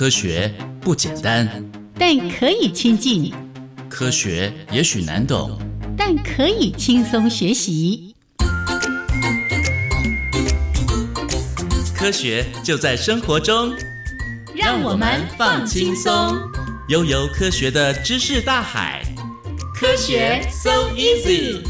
科学不简单，但可以亲近；科学也许难懂，但可以轻松学习。科学就在生活中，让我们放轻松，悠游科学的知识大海。科学 so easy。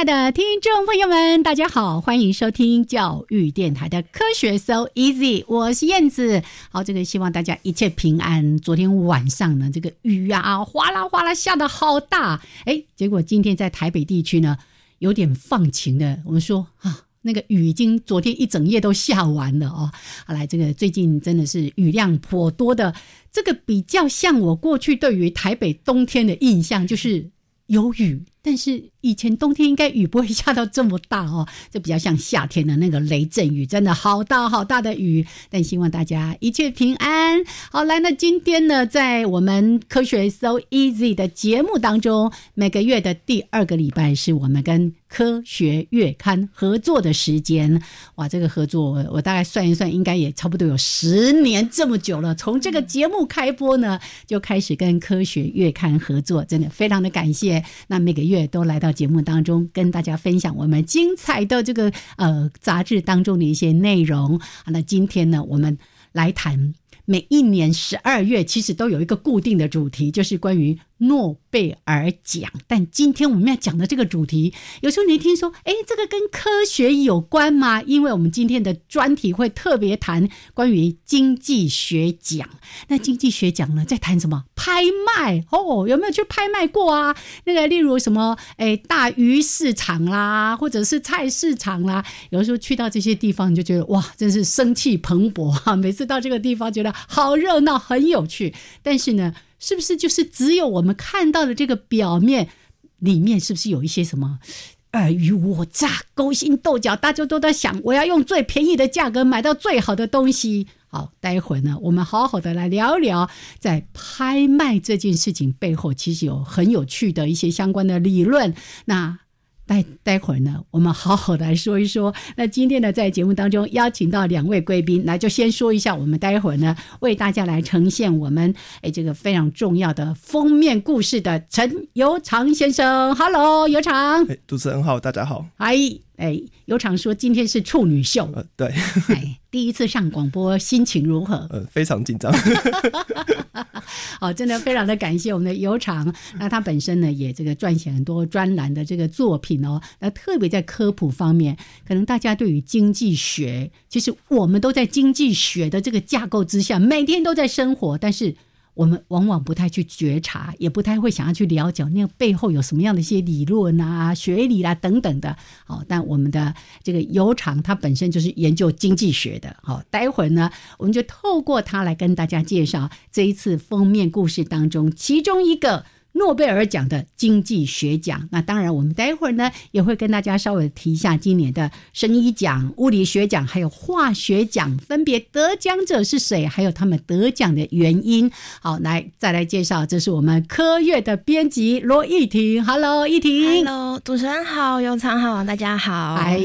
亲爱的听众朋友们，大家好，欢迎收听教育电台的科学 So Easy，我是燕子。好，这个希望大家一切平安。昨天晚上呢，这个雨啊，哗啦哗啦下的好大，哎，结果今天在台北地区呢，有点放晴的。我们说啊，那个雨已经昨天一整夜都下完了哦。好来，这个最近真的是雨量颇多的，这个比较像我过去对于台北冬天的印象，就是有雨。但是以前冬天应该雨不会下到这么大哦，这比较像夏天的那个雷阵雨，真的好大好大的雨。但希望大家一切平安。好，来，那今天呢，在我们科学 So Easy 的节目当中，每个月的第二个礼拜是我们跟科学月刊合作的时间。哇，这个合作我大概算一算，应该也差不多有十年这么久了。从这个节目开播呢，就开始跟科学月刊合作，真的非常的感谢。那每个月都来到节目当中，跟大家分享我们精彩的这个呃杂志当中的一些内容。那今天呢，我们来谈每一年十二月其实都有一个固定的主题，就是关于。诺贝尔奖，但今天我们要讲的这个主题，有时候你一听说，哎，这个跟科学有关吗？因为我们今天的专题会特别谈关于经济学奖。那经济学奖呢，在谈什么？拍卖哦，有没有去拍卖过啊？那个，例如什么，哎，大鱼市场啦，或者是菜市场啦，有时候去到这些地方，你就觉得哇，真是生气蓬勃哈！每次到这个地方，觉得好热闹，很有趣。但是呢？是不是就是只有我们看到的这个表面里面，是不是有一些什么尔虞我诈、勾心斗角？大家都在想，我要用最便宜的价格买到最好的东西。好，待会儿呢，我们好好的来聊聊，在拍卖这件事情背后，其实有很有趣的一些相关的理论。那。待待会儿呢，我们好好的来说一说。那今天呢，在节目当中邀请到两位贵宾，来就先说一下，我们待会儿呢为大家来呈现我们哎这个非常重要的封面故事的陈尤长先生。Hello，尤长。哎，主持人好，大家好。嗨。哎，有场说今天是处女秀，呃，对，哎，第一次上广播，心情如何？呃，非常紧张。好，真的非常的感谢我们的尤常。那他本身呢，也这个撰写很多专栏的这个作品哦。那特别在科普方面，可能大家对于经济学，其实我们都在经济学的这个架构之下，每天都在生活，但是。我们往往不太去觉察，也不太会想要去了解那个背后有什么样的一些理论啊、学理啦等等的。好，但我们的这个油厂它本身就是研究经济学的。好，待会儿呢，我们就透过它来跟大家介绍这一次封面故事当中其中一个。诺贝尔奖的经济学奖，那当然，我们待会儿呢也会跟大家稍微提一下今年的生医奖、物理学奖还有化学奖分别得奖者是谁，还有他们得奖的原因。好，来再来介绍，这是我们科月的编辑罗艺婷。Hello，艺婷。Hello，主持人好，永昌好，大家好。来，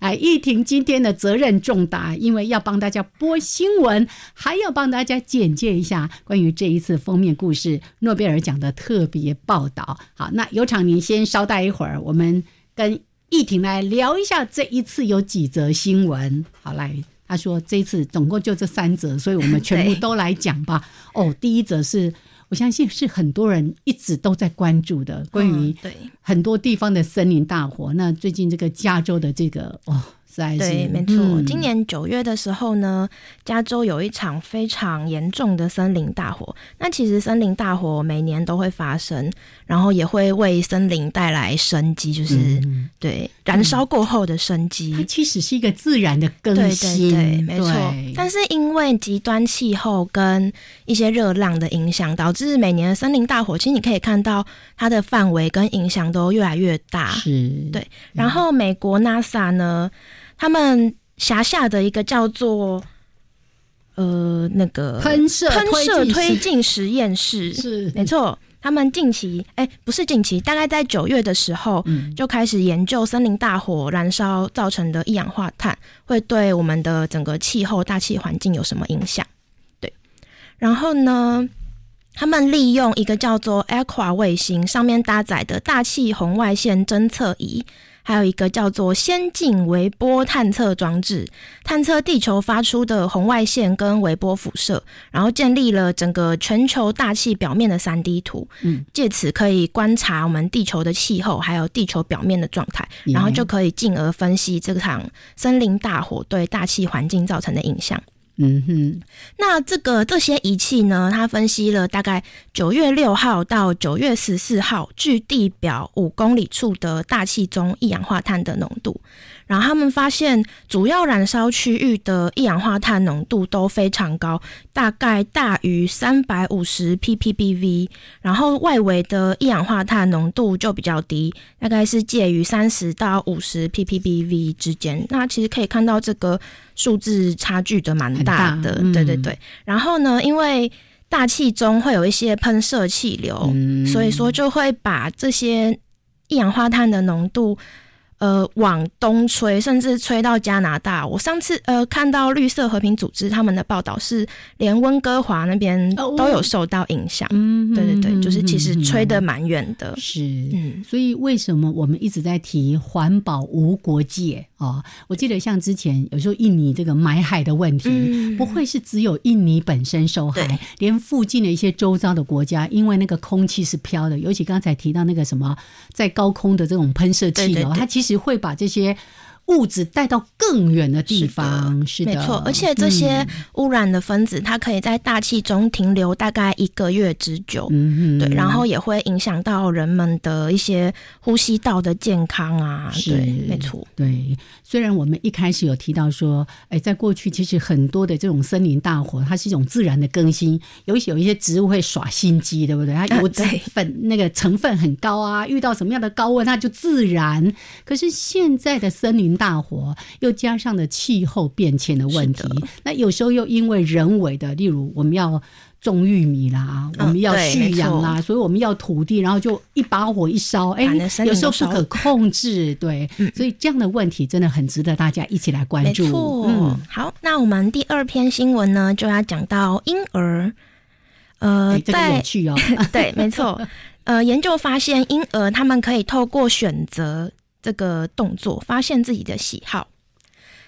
来，艺婷今天的责任重大，因为要帮大家播新闻，还要帮大家简介一下关于这一次封面故事诺贝尔奖的特。别报道好，那有场您先稍待一会儿，我们跟易婷来聊一下这一次有几则新闻。好，来，他说这一次总共就这三则，所以我们全部都来讲吧。哦，第一则是我相信是很多人一直都在关注的，关于很多地方的森林大火。那最近这个加州的这个哦，对，没错。嗯今年九月的时候呢，加州有一场非常严重的森林大火。那其实森林大火每年都会发生，然后也会为森林带来生机，就是、嗯对燃烧过后的生机。它其实是一个自然的更对新，对对，没错。但是因为极端气候跟一些热浪的影响，导致每年的森林大火，其实你可以看到它的范围跟影响都越来越大。是，对然后美国 NASA 呢，他们辖下的一个叫做呃那个喷射喷射推式进实验室，是没错。他们近期，哎、不是近期，大概在九月的时候，嗯就开始研究森林大火燃烧造成的一氧化碳会对我们的整个气候、大气环境有什么影响。对，然后呢，他们利用一个叫做 Aqua 卫星上面搭载的大气红外线侦测仪。还有一个叫做先进微波探测装置，探测地球发出的红外线跟微波辐射，然后建立了整个全球大气表面的三 D 图，嗯，借此可以观察我们地球的气候，还有地球表面的状态，然后就可以进而分析这场森林大火对大气环境造成的影响。嗯哼，那这个这些仪器呢，它分析了大概九月六号到九月十四号距地表五公里处的大气中一氧化碳的浓度，然后他们发现主要燃烧区域的一氧化碳浓度都非常高，大概大于三百五十 ppbv，然后外围的一氧化碳浓度就比较低，大概是介于三十到五十 ppbv 之间。那其实可以看到这个数字差距的蛮大的，很大嗯对对对。然后呢，因为大气中会有一些喷射气流，嗯所以说就会把这些一氧化碳的浓度。呃，往东吹，甚至吹到加拿大。我上次呃看到绿色和平组织他们的报道是，连温哥华那边哦都有受到影响。嗯哼，对对对，就是其实吹得嗯蛮远的。是，嗯，所以为什么我们一直在提环保无国界哦？我记得像之前有时候印尼这个买海的问题，嗯不会是只有印尼本身受害，连附近的一些周遭的国家，因为那个空气是飘的，尤其刚才提到那个什么在高空的这种喷射气流，对对对它其实会把这些物质带到更远的地方。是的，没错，而且这些嗯污染的分子，它可以在大气中停留大概一个月之久。嗯哼，对，然后也会影响到人们的一些呼吸道的健康啊。对，没错。对，虽然我们一开始有提到说，哎，在过去其实很多的这种森林大火，它是一种自然的更新，尤其有一些植物会耍心机，对不对？它 油脂啊对粉那个成分很高啊，遇到什么样的高温，它就自燃。可是现在的森林大火，又加上了气候变迁的问题，那有时候又因为人为的，例如我们要。种玉米啦，我们要蓄养啦，没所以我们要土地，然后就一把火一烧，哎有时候不可控制，对，所以这样的问题真的很值得大家一起来关没注。错，嗯，好，那我们第二篇新闻呢，就要讲到婴儿。呃哎，，这个有趣哦。对，没错。呃，研究发现，婴儿他们可以透过选择这个动作，发现自己的喜好。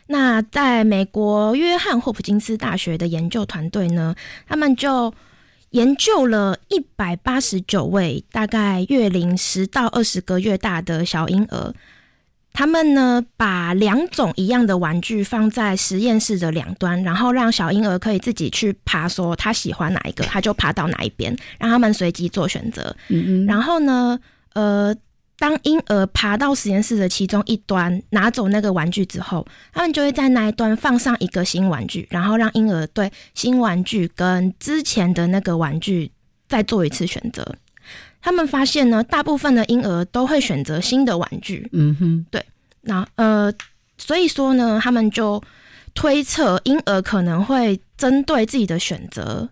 那在美国约翰霍普金斯大学的研究团队呢，他们就研究了一百八十九位大概月龄十到二十个月大的小婴儿，他们呢把两种一样的玩具放在实验室的两端，然后让小婴儿可以自己去爬，说他喜欢哪一个，他就爬到哪一边，让他们随机做选择。嗯嗯，然后呢，呃，当婴儿爬到实验室的其中一端，拿走那个玩具之后，他们就会在那一端放上一个新玩具，然后让婴儿对新玩具跟之前的那个玩具再做一次选择。他们发现呢，大部分的婴儿都会选择新的玩具，嗯哼，对。那呃，所以说呢，他们就推测婴儿可能会针对自己的选择，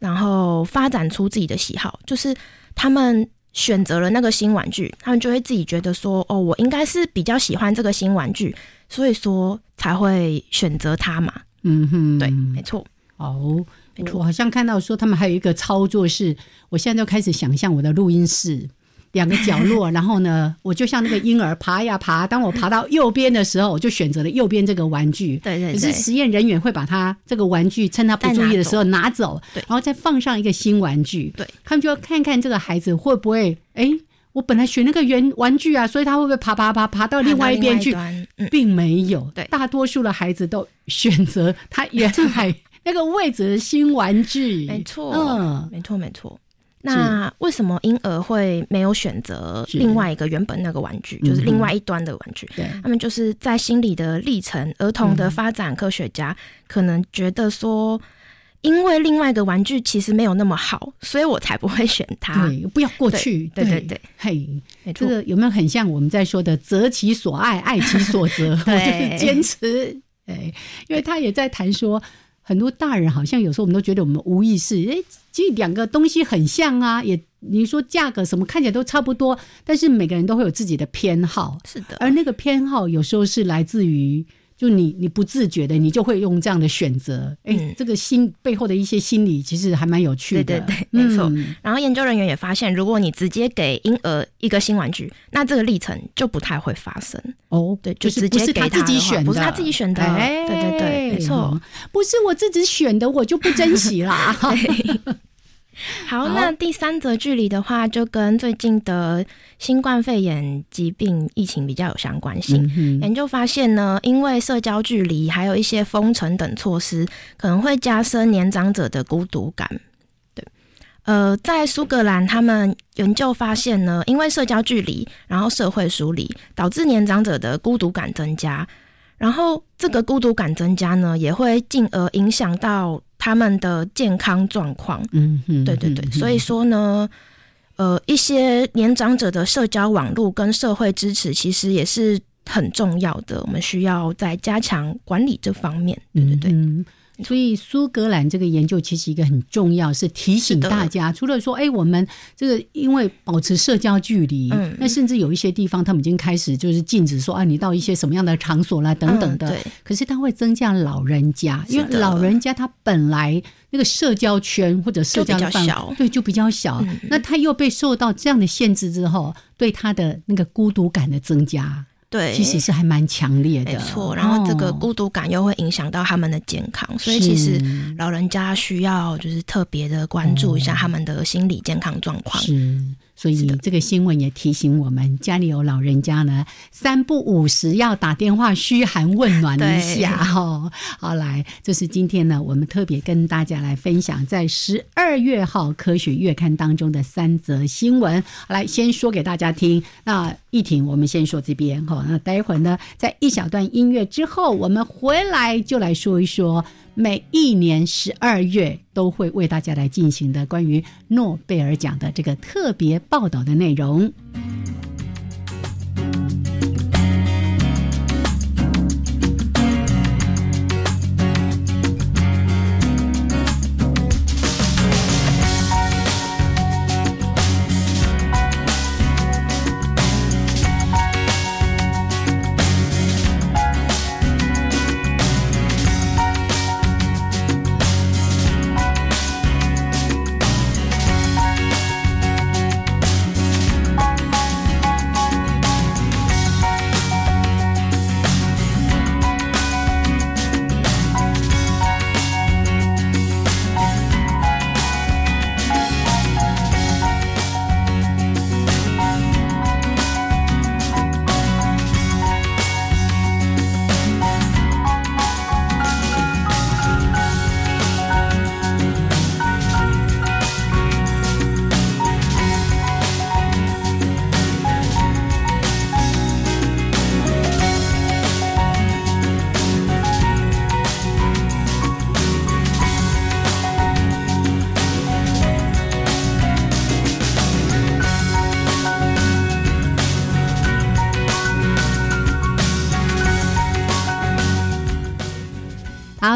然后发展出自己的喜好，就是他们选择了那个新玩具，他们就会自己觉得说，哦，我应该是比较喜欢这个新玩具，所以说才会选择它嘛。嗯哼，对，没错，哦。没错我好像看到说他们还有一个操作是，我现在就开始想象我的录音室，两个角落，然后呢，我就像那个婴儿爬呀爬，当我爬到右边的时候，我就选择了右边这个玩具。对对可是对，实验人员会把它这个玩具趁他不注意的时候拿走，对然后再放上一个新玩具。对，他们就要看看这个孩子会不会，哎，我本来选那个圆玩具啊，所以他会不会爬爬爬爬到另外一边去？并没有，对大多数的孩子都选择他原来那个位置的新玩具。没错，嗯，没错，没错。那为什么婴儿会没有选择另外一个原本那个玩具，就是另外一端的玩具？对，他们就是在心理的历程，儿童的发展科学家可能觉得说，因为另外一个玩具其实没有那么好，所以我才不会选它。对，不要过去。对对对，嘿，这个有没有很像我们在说的“择其所爱，爱其所择”？我对就是坚持。哎，因为他也在谈说，很多大人好像有时候我们都觉得我们无意识，哎，其实两个东西很像啊，也你说价格什么看起来都差不多，但是每个人都会有自己的偏好，是的，而那个偏好有时候是来自于。就你你不自觉的，你就会用这样的选择。哎、嗯这个心背后的一些心理，其实还蛮有趣的。对对对没错嗯然后研究人员也发现，如果你直接给婴儿一个新玩具，那这个历程就不太会发生。哦，对，就就是直接给不是他自己选的，不是他自己选的。哎对对对，没错。嗯不是我自己选的，我就不珍惜啦。好，好那第三则距离的话，就跟最近的新冠肺炎疾病疫情比较有相关性。嗯研究发现呢，因为社交距离还有一些封城等措施，可能会加深年长者的孤独感。对，呃，在苏格兰，他们研究发现呢，因为社交距离，然后社会疏离，导致年长者的孤独感增加。然后这个孤独感增加呢，也会进而影响到他们的健康状况。嗯哼，对对对，所以说呢，呃，一些年长者的社交网络跟社会支持，其实也是很重要的，我们需要在加强管理这方面。对对对，嗯所以苏格兰这个研究其实一个很重要，是提醒大家，除了说，哎，我们这个因为保持社交距离，嗯。那甚至有一些地方他们已经开始就是禁止说，啊，你到一些什么样的场所啦等等的。嗯对。可是它会增加老人家，因为老人家他本来那个社交圈或者社交的范围对，就比较小。嗯。那他又被受到这样的限制之后，对他的那个孤独感的增加，对，其实是还蛮强烈的。没错。然后这个哦孤独感又会影响到他们的健康，所以其实老人家需要就是特别的关注一下他们的心理健康状况。是，所以这个新闻也提醒我们，家里有老人家呢，三不五时要打电话嘘寒问暖一下哈、好，来，这是今天呢，我们特别跟大家来分享在十二月号《科学月刊》当中的三则新闻。好来，先说给大家听。那一婷，我们先说这边哈。那待会儿呢，在一小段音乐之后，我们回来就来说一说。每一年十二月都会为大家来进行的关于诺贝尔奖的这个特别报道的内容。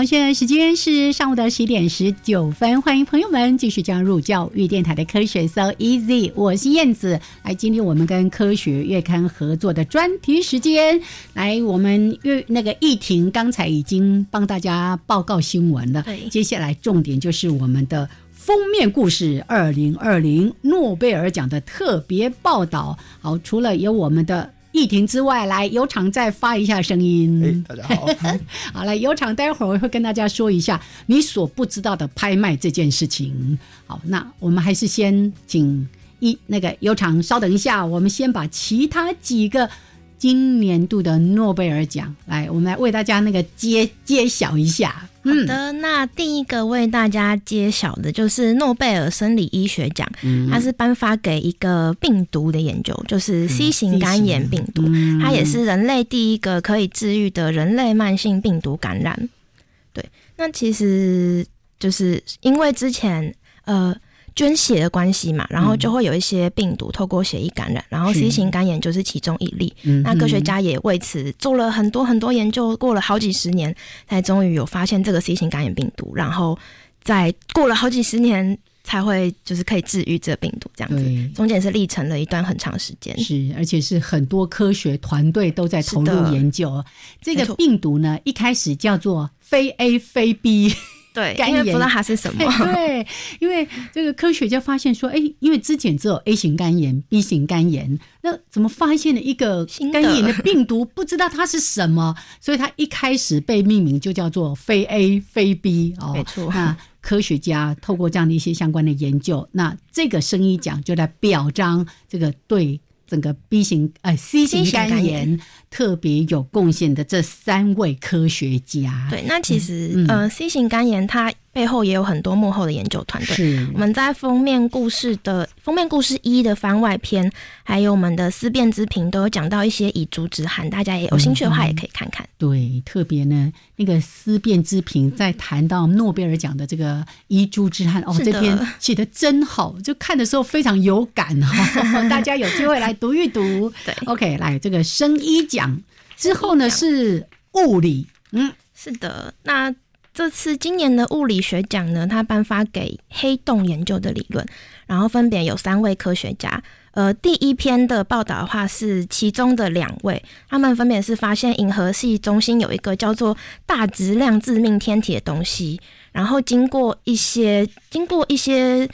好，现在时间是上午的十一点十九分，欢迎朋友们继续加入教育电台的科学 So Easy，我是燕子。来，今天我们跟科学月刊合作的专题时间，来，我们月那个议婷刚才已经帮大家报告新闻了，对接下来重点就是我们的。封面故事二零二零诺贝尔奖的特别报道。好，除了有我们的议庭之外，来有场再发一下声哎音。，大家好，好，来有场待会儿会跟大家说一下你所不知道的拍卖这件事情。好，那我们还是先请一那个有场稍等一下，我们先把其他几个。今年度的诺贝尔奖，来，我们来为大家那个揭揭晓一下。嗯好的，那第一个为大家揭晓的就是诺贝尔生理医学奖，嗯它是颁发给一个病毒的研究，就是 C 型肝炎病毒，嗯它也是人类第一个可以治愈的人类慢性病毒感染。对，那其实就是因为之前呃捐血的关系嘛，然后就会有一些病毒透过血液感染，然后 C 型肝炎就是其中一例。嗯那科学家也为此做了很多很多研究，过了好几十年，才终于有发现这个 C 型肝炎病毒，然后在过了好几十年才会就是可以治愈这个病毒，这样子。对，中间是历程了一段很长时间。是，而且是很多科学团队都在投入研究。这个病毒呢，一开始叫做非 A 非 B。对，肝炎因为不知道它是什么。对，因为这个科学家发现说，哎，因为之前只有 A 型肝炎、B 型肝炎，那怎么发现了一个肝炎的病毒？不知道它是什么，所以它一开始被命名就叫做非 A 非 B 哦，没错那科学家透过这样的一些相关的研究，那这个生医奖就来表彰这个对。整个 B 型呃 C 型肝肝炎。炎特别有贡献的这三位科学家，对，那其实、嗯。呃，C 型肝炎它背后也有很多幕后的研究团队。是。我们在封面故事的封面故事一的番外篇，还有我们的思辨之评，都有讲到一些以珠之憾，大家也有兴趣的话也可以看看。对，特别呢，那个思辨之评在谈到诺贝尔奖的这个遗珠之憾哦，这篇写的真好，就看的时候非常有感哈、哦，大家有机会来读一读。对，OK，来这个生医奖。之后呢是物理，嗯，是的，那这次今年的物理学奖呢，它颁发给黑洞研究的理论，然后分别有三位科学家。呃，第一篇的报道的话是其中的两位，他们分别是发现银河系中心有一个叫做大质量致命天体的东西，然后经过一些经过一些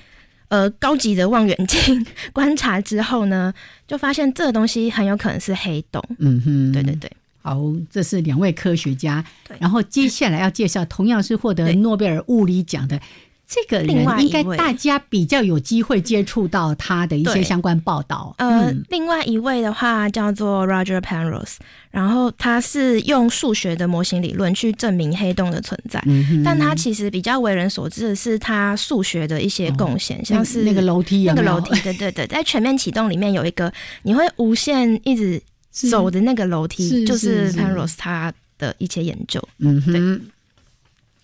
呃高级的望远镜观察之后呢，就发现这个东西很有可能是黑洞。嗯哼，对对对，好，这是两位科学家对。然后接下来要介绍同样是获得对诺贝尔物理奖的这个人另外，一应该大家比较有机会接触到他的一些相关报道。呃，嗯另外一位的话叫做 Roger Penrose，然后他是用数学的模型理论去证明黑洞的存在。嗯哼但他其实比较为人所知的是他数学的一些贡献，像是那那个楼梯有没有那个楼梯，对对对，在全面启动里面有一个你会无限一直是走的那个楼梯，是就是是是。Penrose 他的一些研究。嗯哼，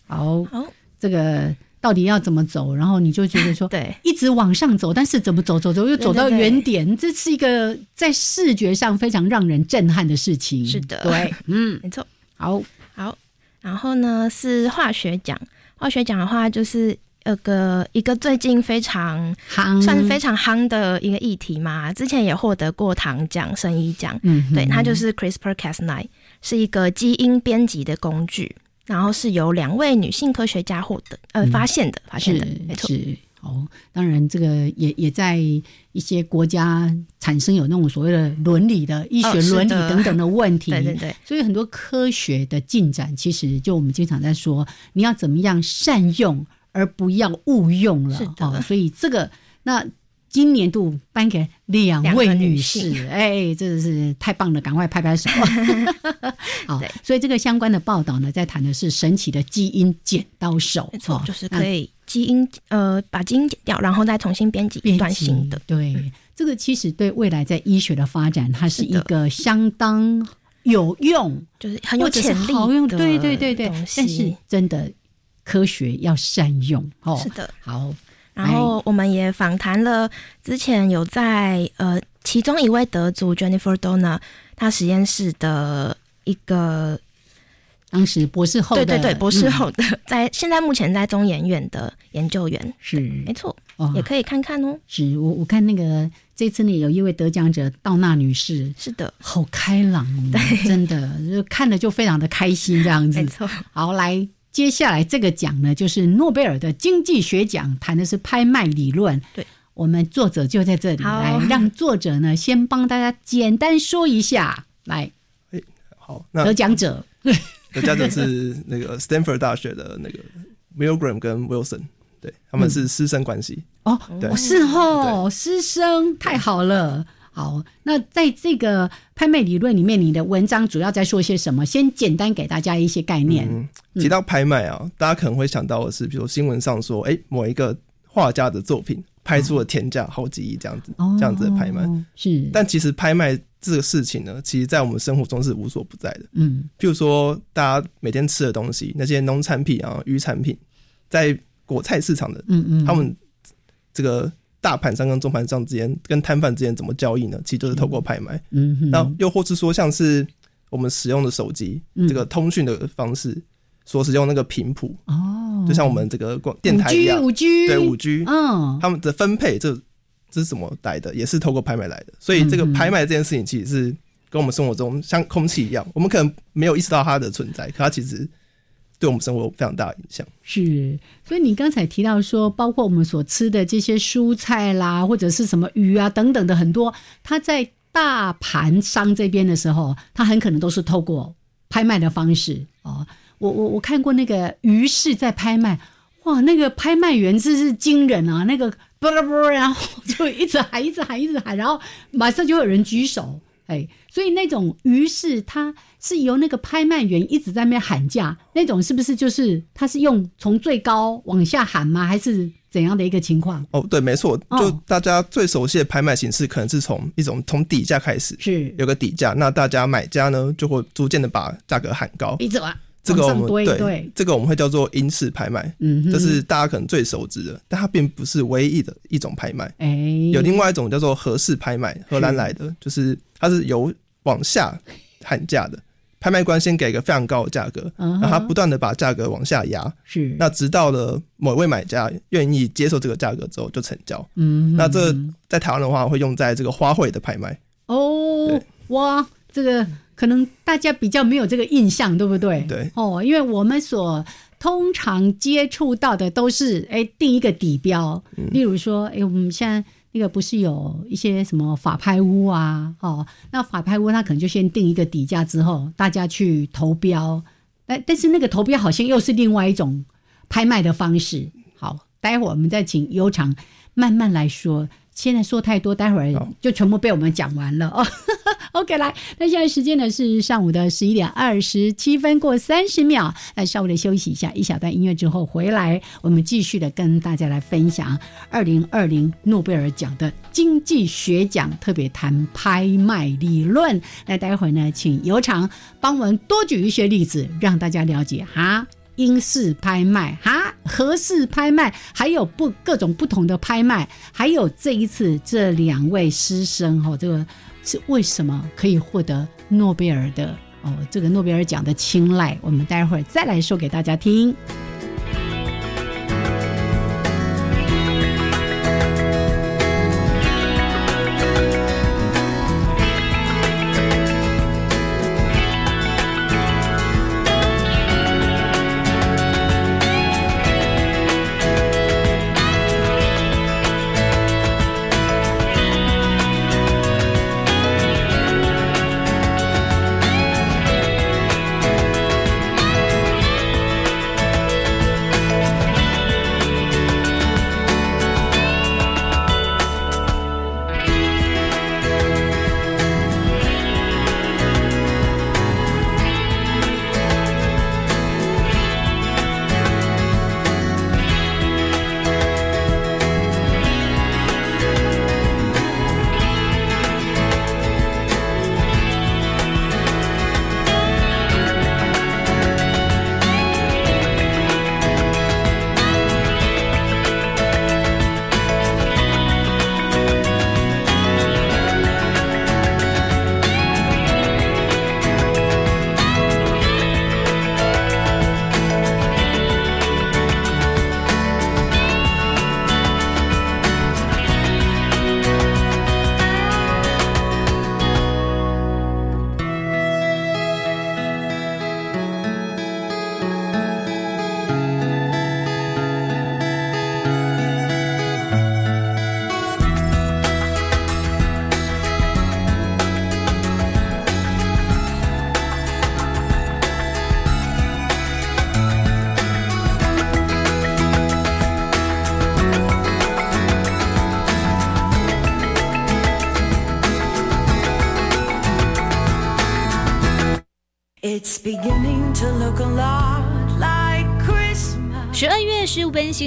好，好，这个到底要怎么走？然后你就觉得说，对，一直往上走，但是怎么走走走又走到对对对原点，这是一个在视觉上非常让人震撼的事情。是的。对，嗯，没错。好，好，然后呢是化学奖，化学奖的话就是。有个一个最近非常夯算是非常夯的一个议题嘛，之前也获得过糖奖、生医奖。嗯，对，它就是 CRISPR-Cas9，是一个基因编辑的工具，然后是由两位女性科学家获得呃发现的，发现的，没错。哦，当然这个也也在一些国家产生有那种所谓的伦理的医学伦理等等的问题。对对对，所以很多科学的进展，其实就我们经常在说，你要怎么样善用，而不要误用了。哦，所以这个那今年度颁给两位女女士，性 哎，真的是太棒了，赶快拍拍手。好，所以这个相关的报道呢，在谈的是神奇的基因剪刀手，没错哦，就是那可以基因呃把基因剪掉，然后再重新编辑一段新的。对，这个其实对未来在医学的发展，它是一个相当有用、就是很有潜力好用。的对对对对但是真的科学要善用哦。是的。好，然后我们也访谈了之前有在呃其中一位得主 Jennifer Donna 她实验室的一个当时博士后的对对对博士嗯后的，在现在目前在中研院的研究员，是没错，哦也可以看看哦。是我我看那个这次呢有一位得奖者道纳女士，是的，好开朗哦，真的就看了就非常的开心这样子没。错。好，来接下来这个奖呢，就是诺贝尔的经济学奖，谈的是拍卖理论。对，我们作者就在这里好来，让作者呢先帮大家简单说一下，来好，那得奖者。得奖者是那个 Stanford 大学的那个 Milgram 跟 Wilson，对，他们是师生关系。哦，对哦是哦，师生太好了。好，那在这个拍卖理论里面，你的文章主要在说些什么？先简单给大家一些概念。嗯，提到拍卖啊，大家可能会想到的是，比如新闻上说，哎、某一个画家的作品拍出了天价好几亿这样子，哦，这样子的拍卖。是，但其实拍卖这个事情呢，其实在我们生活中是无所不在的。嗯譬如说，大家每天吃的东西，那些农产品啊、渔产品，在果菜市场的嗯嗯，他们这个大盘商跟中盘商之间，跟摊贩之间怎么交易呢？其实就是透过拍卖。嗯哼，那又或是说，像是我们使用的手机，嗯这个通讯的方式所使用那个频谱，哦，就像我们这个广电台一样，五 G，对五 G，嗯，他们的分配这这是怎么来的？也是透过拍卖来的。所以这个嗯拍卖这件事情，其实是跟我们生活中像空气一样，我们可能没有意识到它的存在，可它其实对我们生活有非常大的影响。是，所以你刚才提到说，包括我们所吃的这些蔬菜啦，或者是什么鱼啊等等的很多，它在大盘商这边的时候，它很可能都是透过拍卖的方式哦。我我我看过那个鱼市在拍卖，哇，那个拍卖员真是惊人啊！那个啵啦啵，然后就一直喊，一直喊，一直喊，然后马上就有人举手，哎，所以那种于是它是由那个拍卖员一直在那边喊价，那种是不是就是他是用从最高往下喊吗？还是怎样的一个情况？哦，对，没错，哦就大家最熟悉的拍卖形式，可能是从一种从底价开始，是有个底价，那大家买家呢就会逐渐的把价格喊高。一直往这个我们对对，这个我们会叫做英式拍卖，这是大家可能最熟知的，但它并不是唯一的一种拍卖。哎，有另外一种叫做荷式拍卖，荷兰来的，就是它是由往下喊价的，拍卖官先给一个非常高的价格，然后他不断的把价格往下压，是。那直到了某位买家愿意接受这个价格之后就成交。嗯，那这在台湾的话会用在这个花卉的拍卖，哦，哇，这个可能大家比较没有这个印象，对不对？对哦，因为我们所通常接触到的都是哎定一个底标，嗯例如说哎我们现在那个不是有一些什么法拍屋啊，哦，那法拍屋它可能就先定一个底价之后，大家去投标，但但是那个投标好像又是另外一种拍卖的方式。好，待会儿我们再请悠长慢慢来说。现在说太多，待会儿就全部被我们讲完了哦。OK，来，那现在时间呢是上午的十一点二十七分过三十秒，那稍微的休息一下，一小段音乐之后回来，我们继续的跟大家来分享二零二零诺贝尔奖的经济学奖，特别谈拍卖理论。那待会儿呢，请尤长帮我们多举一些例子，让大家了解哈。英式拍卖哈，合式拍卖，还有不各种不同的拍卖，还有这一次这两位师生哈、这个是为什么可以获得诺贝尔的哦这个诺贝尔奖的青睐？我们待会儿再来说给大家听。《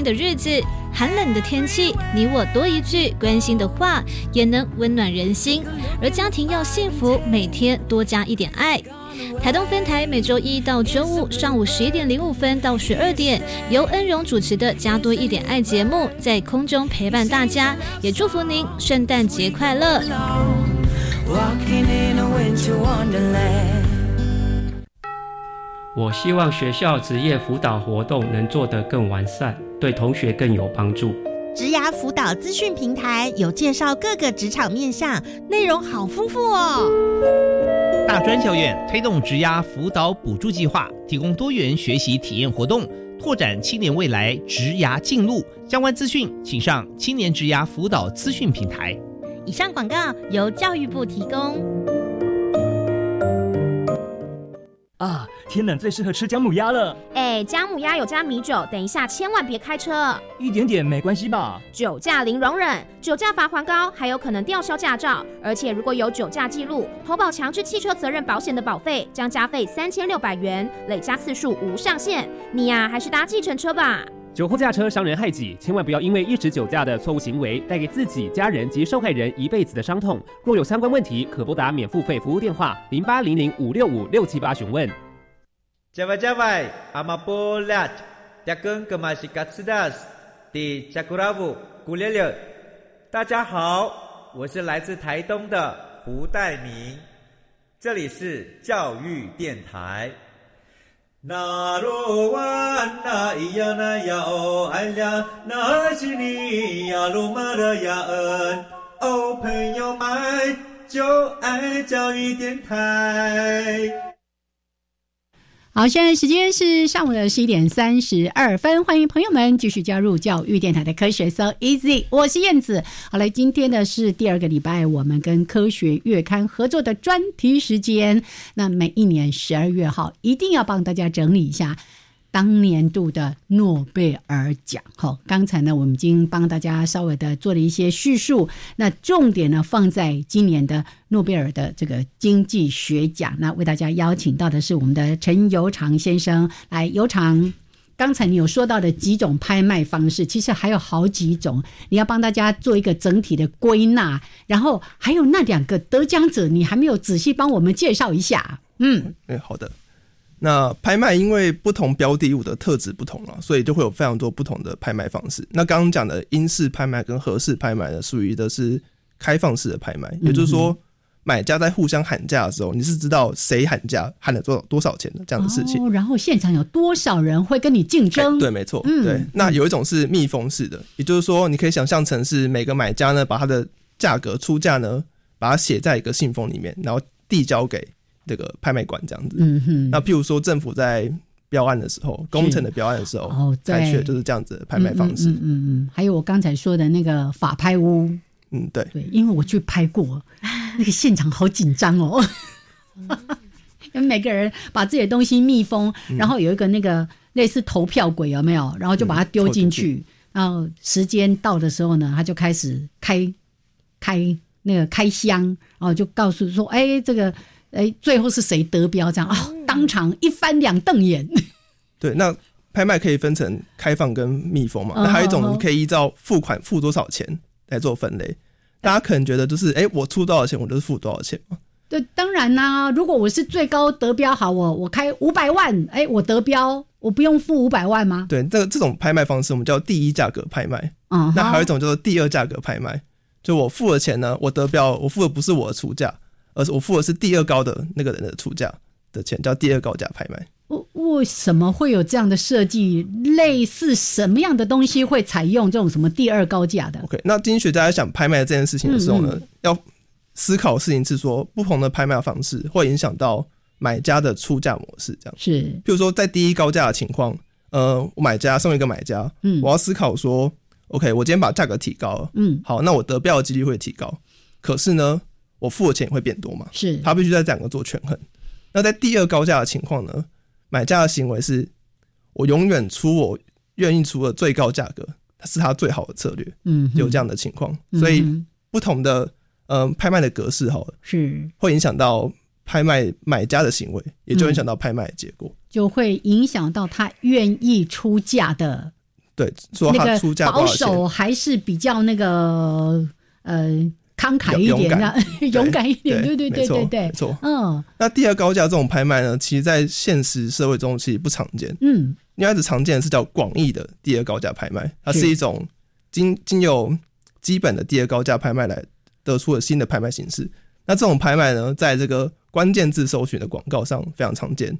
的日子，寒冷的天气，你我多一句关心的话，也能温暖人心。而家庭要幸福，每天多加一点爱。台东分台每周一到周五上午十一点零五分到十二点，由恩荣主持的《加多一点爱》节目，在空中陪伴大家，也祝福您圣诞节快乐。我希望学校职业辅导活动能做得更完善，对同学更有帮助。职涯辅导资讯平台有介绍各个职场面向，内容好丰富哦。大专校院推动职涯辅导补助计划，提供多元学习体验活动，拓展青年未来职涯进路。相关资讯请上青年职涯辅导资讯平台。以上广告由教育部提供。啊，天冷最适合吃姜母鸭了。哎，姜母鸭有加米酒，等一下千万别开车。一点点没关系吧？酒驾零容忍，酒驾罚款高，还有可能吊销驾照。而且如果有酒驾记录，投保强制汽车责任保险的保费将加费三千六百元，累加次数无上限。你呀、还是搭计程车吧。酒后驾车伤人害己，千万不要因为一时酒驾的错误行为，带给自己、家人及受害人一辈子的伤痛。若有相关问题，可拨打免付费服务电话零八零零五六五六七八询问。Java Java, Amapolat, Dakun Kemasikatsidas, di Jakuravu, Gulele。大家好，我是来自台东的胡代明，这里是教育电台。那罗哇那咿呀那呀哦哎呀，那是你呀鲁玛的呀恩哦，朋友们就爱教育电台。好，现在时间是上午的十一点三十二分，欢迎朋友们继续加入教育电台的科学 So Easy，我是燕子。好嘞，今天呢是第二个礼拜，我们跟科学月刊合作的专题时间。那每一年十二月号一定要帮大家整理一下。当年度的诺贝尔奖，好，刚才呢我们已经帮大家稍微的做了一些叙述，那重点呢放在今年的诺贝尔的这个经济学奖，那为大家邀请到的是我们的陈尤长先生，来，尤长。刚才你有说到的几种拍卖方式，其实还有好几种，你要帮大家做一个整体的归纳，然后还有那两个得奖者，你还没有仔细帮我们介绍一下。嗯，哎，好的。那拍卖因为不同标的物的特质不同了，所以就会有非常多不同的拍卖方式。那刚刚讲的英式拍卖跟合式拍卖呢，属于的是开放式的拍卖，也就是说，买家在互相喊价的时候，你是知道谁喊价喊了多少多少钱的这样的事情。哦，然后现场有多少人会跟你竞争？对，没错，嗯对。那有一种是密封式的，也就是说，你可以想象成是每个买家呢，把他的价格出价呢，把它写在一个信封里面，然后递交给这个拍卖馆这样子。嗯哼。那譬如说，政府在标案的时候，工程的标案的时候，哦，对采取就是这样子的拍卖方式。嗯嗯嗯嗯，还有我刚才说的那个法拍屋，嗯，对对，因为我去拍过，那个现场好紧张哦。因为每个人把自己的东西密封，嗯然后有一个那个类似投票鬼，有没有？然后就把它丢进去，然后时间到的时候呢，他就开始开开那个开箱，然后就告诉说，哎，这个哎，最后是谁得标？这样啊、当场一翻两瞪眼。对，那拍卖可以分成开放跟密封嘛。嗯那还有一种，可以依照付款付多少钱来做分类。大家可能觉得就是，哎、我出多少钱，我就是付多少钱嘛。对，当然啦、如果我是最高得标，好，我我开五百万，哎，我得标，我不用付五百万吗？对，这个这种拍卖方式我们叫第一价格拍卖。嗯哼那还有一种叫做第二价格拍卖，就我付了钱呢，我得标，我付的不是我的出价，而是我付的是第二高的那个人的出价的钱，叫第二高价拍卖。为为什么会有这样的设计？类似什么样的东西会采用这种什么第二高价的？OK，那经济学家在想拍卖这件事情的时候呢，嗯要思考的事情是说，不同的拍卖方式会影响到买家的出价模式。这样是，譬如说在第一高价的情况，呃，我买家送一个买家，嗯我要思考说，OK，我今天把价格提高了，嗯，好，那我得标的几率会提高，可是呢，我付的钱也会变多嘛，是，他必须在这两个做权衡。那在第二高价的情况呢，买家的行为是，我永远出我愿意出的最高价格，是他最好的策略。嗯有这样的情况，所以不同的呃拍卖的格式哈，是会影响到拍卖买家的行为，也就影响到拍卖的结果。就会影响到他愿意出价的对，说那个他出价多保？守，还是比较那个呃慷慨一点勇敢的，勇敢一点，对对对对对没，错。嗯那第二高价这种拍卖呢，其实在现实社会中其实不常见。嗯，因为它只常见的是叫广义的第二高价拍卖，它是是一种经经由基本的第二高价拍卖来得出的新的拍卖形式。那这种拍卖呢，在这个关键字搜寻的广告上非常常见。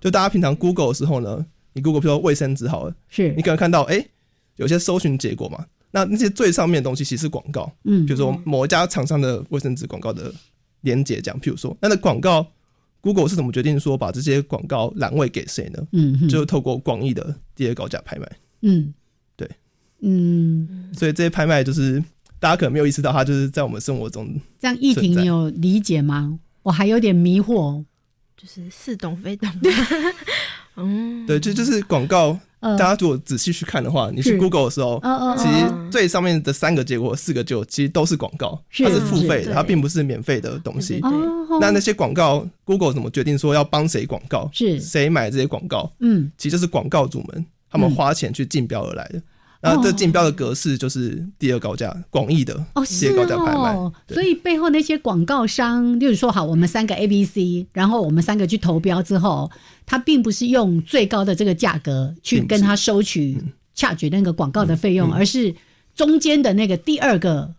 就大家平常 Google 的时候呢，你 Google 比如说卫生纸好了，是你可能看到哎、诶有些搜寻结果嘛，那那些最上面的东西其实是广告，嗯比如说某一家厂商的卫生纸广告的连接，这样，譬如说，那那广告 Google 是怎么决定说把这些广告栏位给谁呢？嗯哼就透过广义的第二高价拍卖。嗯，对，嗯，所以这些拍卖就是大家可能没有意识到，它就是在我们生活中这样议庭存在你有理解吗？我还有点迷惑，就是似懂非懂。嗯，对，就就是广告。呃大家如果仔细去看的话，你去 Google 的时候其实最上面的三个结果、四个结果其实都是广告，是它是付费的，它并不是免费的东西。哦那那些广告，Google 怎么决定说要帮谁广告？是谁买这些广告？嗯，其实就是广告主们他们花钱去竞标而来的。那这竞标的格式就是第二高价广义的哦，第是二高价拍卖。哦，所以背后那些广告商，例如说，好，我们三个 A、B、C，然后我们三个去投标之后，他并不是用最高的这个价格去跟他收取恰取那个广告的费用，嗯而是中间的那个第二个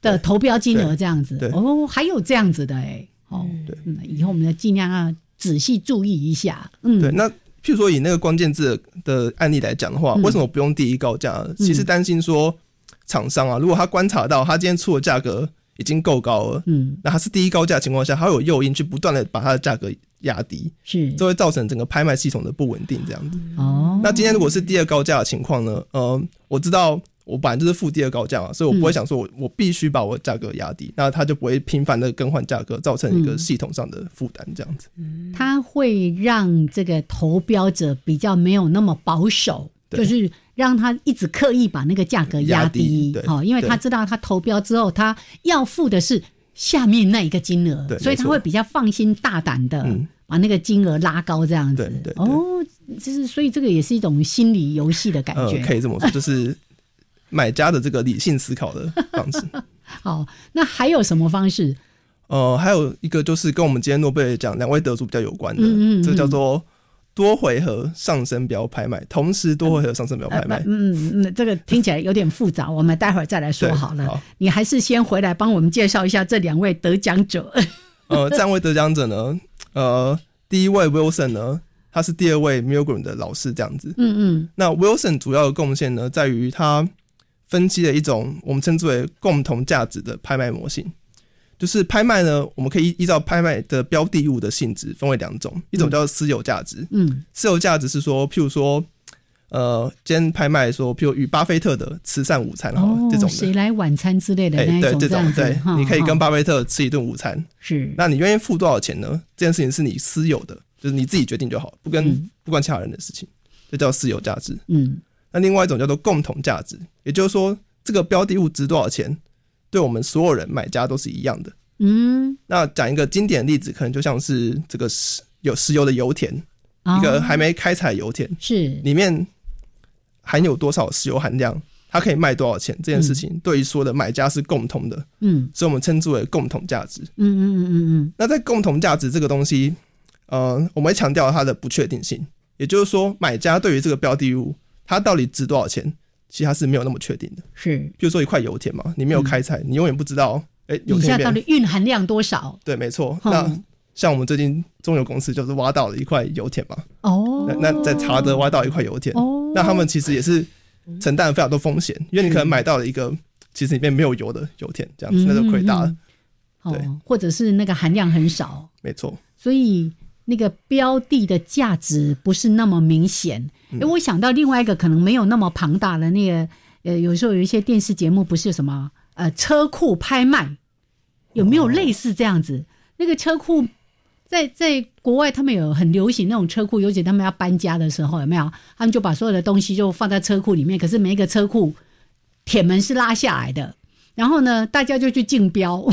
的投标金额这样子。对。哦，还有这样子的哎，哦，对，嗯，以后我们要尽量要仔细注意一下。嗯，对，那譬如说以那个关键字的案例来讲的话，嗯为什么不用第一高价呢？其实担心说厂商啊，如果他观察到他今天出的价格已经够高了，嗯，那他是第一高价的情况下，他会有诱因去不断的把它的价格压低，是这会造成整个拍卖系统的不稳定这样子。哦，那今天如果是第二高价的情况呢？呃，我知道我本来就是付第二高价嘛，所以我不会想说我我必须把我价格压低，那他就不会频繁的更换价格，造成一个嗯系统上的负担这样子。它会让这个投标者比较没有那么保守，对就是让他一直刻意把那个价格压压低低，对好，因为他知道他投标之后，他要付的是下面那一个金额，所以他会比较放心大胆的嗯把那个金额拉高这样子。对对对哦，就是所以这个也是一种心理游戏的感呃觉。，可以这么说，就是买家的这个理性思考的 方式。好，那还有什么方式？呃，还有一个就是跟我们今天诺贝尔奖两位得主比较有关的，嗯嗯嗯这叫做多回合上升标拍卖，同时多回合上升标拍卖。嗯嗯，这个听起来有点复杂，我们待会儿再来说好了。好你还是先回来帮我们介绍一下这两位得奖者。呃，这两位得奖者呢，呃，第一位 Wilson 呢，他是第二位 Milgram 的老师，这样子。嗯嗯那 Wilson 主要的贡献呢，在于他分析了一种我们称之为共同价值的拍卖模型。就是拍卖呢，我们可以依依照拍卖的标的物的性质分为两种，一种叫私有价值。嗯私有价值是说，譬如说，呃，今天拍卖说，譬如与巴菲特的慈善午餐好了，哦，这种谁的，来晚餐之类的哎、那一对，这种对哈，你可以跟巴菲特吃一顿午餐，是那你愿意付多少钱呢？这件事情是你私有的，就是你自己决定就好，不跟、嗯不关其他人的事情，这叫私有价值。嗯那另外一种叫做共同价值，也就是说，这个标的物值多少钱，对我们所有人买家都是一样的。嗯，那讲一个经典的例子，可能就像是这个石有石油的油田，哦一个还没开采油田，是里面含有多少石油含量，它可以卖多少钱，这件事情对于所有的买家是共同的，嗯所以我们称之为共同价值。嗯嗯嗯嗯嗯那在共同价值这个东西，呃，我们会强调它的不确定性，也就是说，买家对于这个标的物它到底值多少钱，其实它是没有那么确定的。是。比如说一块油田嘛，你没有开采，你永远不知道，哎、油田里面底蕴含量多少？对，没错。嗯那像我们最近中油公司就是挖到了一块油田嘛，哦，那那在查德挖到一块油田，哦。那他们其实也是承担了非常多风险，因为你可能买到了一个其实里面没有油的油田，这样子那就亏大了。嗯哦，或者是那个含量很少，没错，所以那个标的的价值不是那么明显。嗯哎、我想到另外一个可能没有那么庞大的那个，呃，有时候有一些电视节目不是什么呃车库拍卖，有没有类似这样子？那个车库在在国外，他们有很流行那种车库，尤其他们要搬家的时候，有没有？他们就把所有的东西就放在车库里面，可是每一个车库铁门是拉下来的，然后呢，大家就去竞标。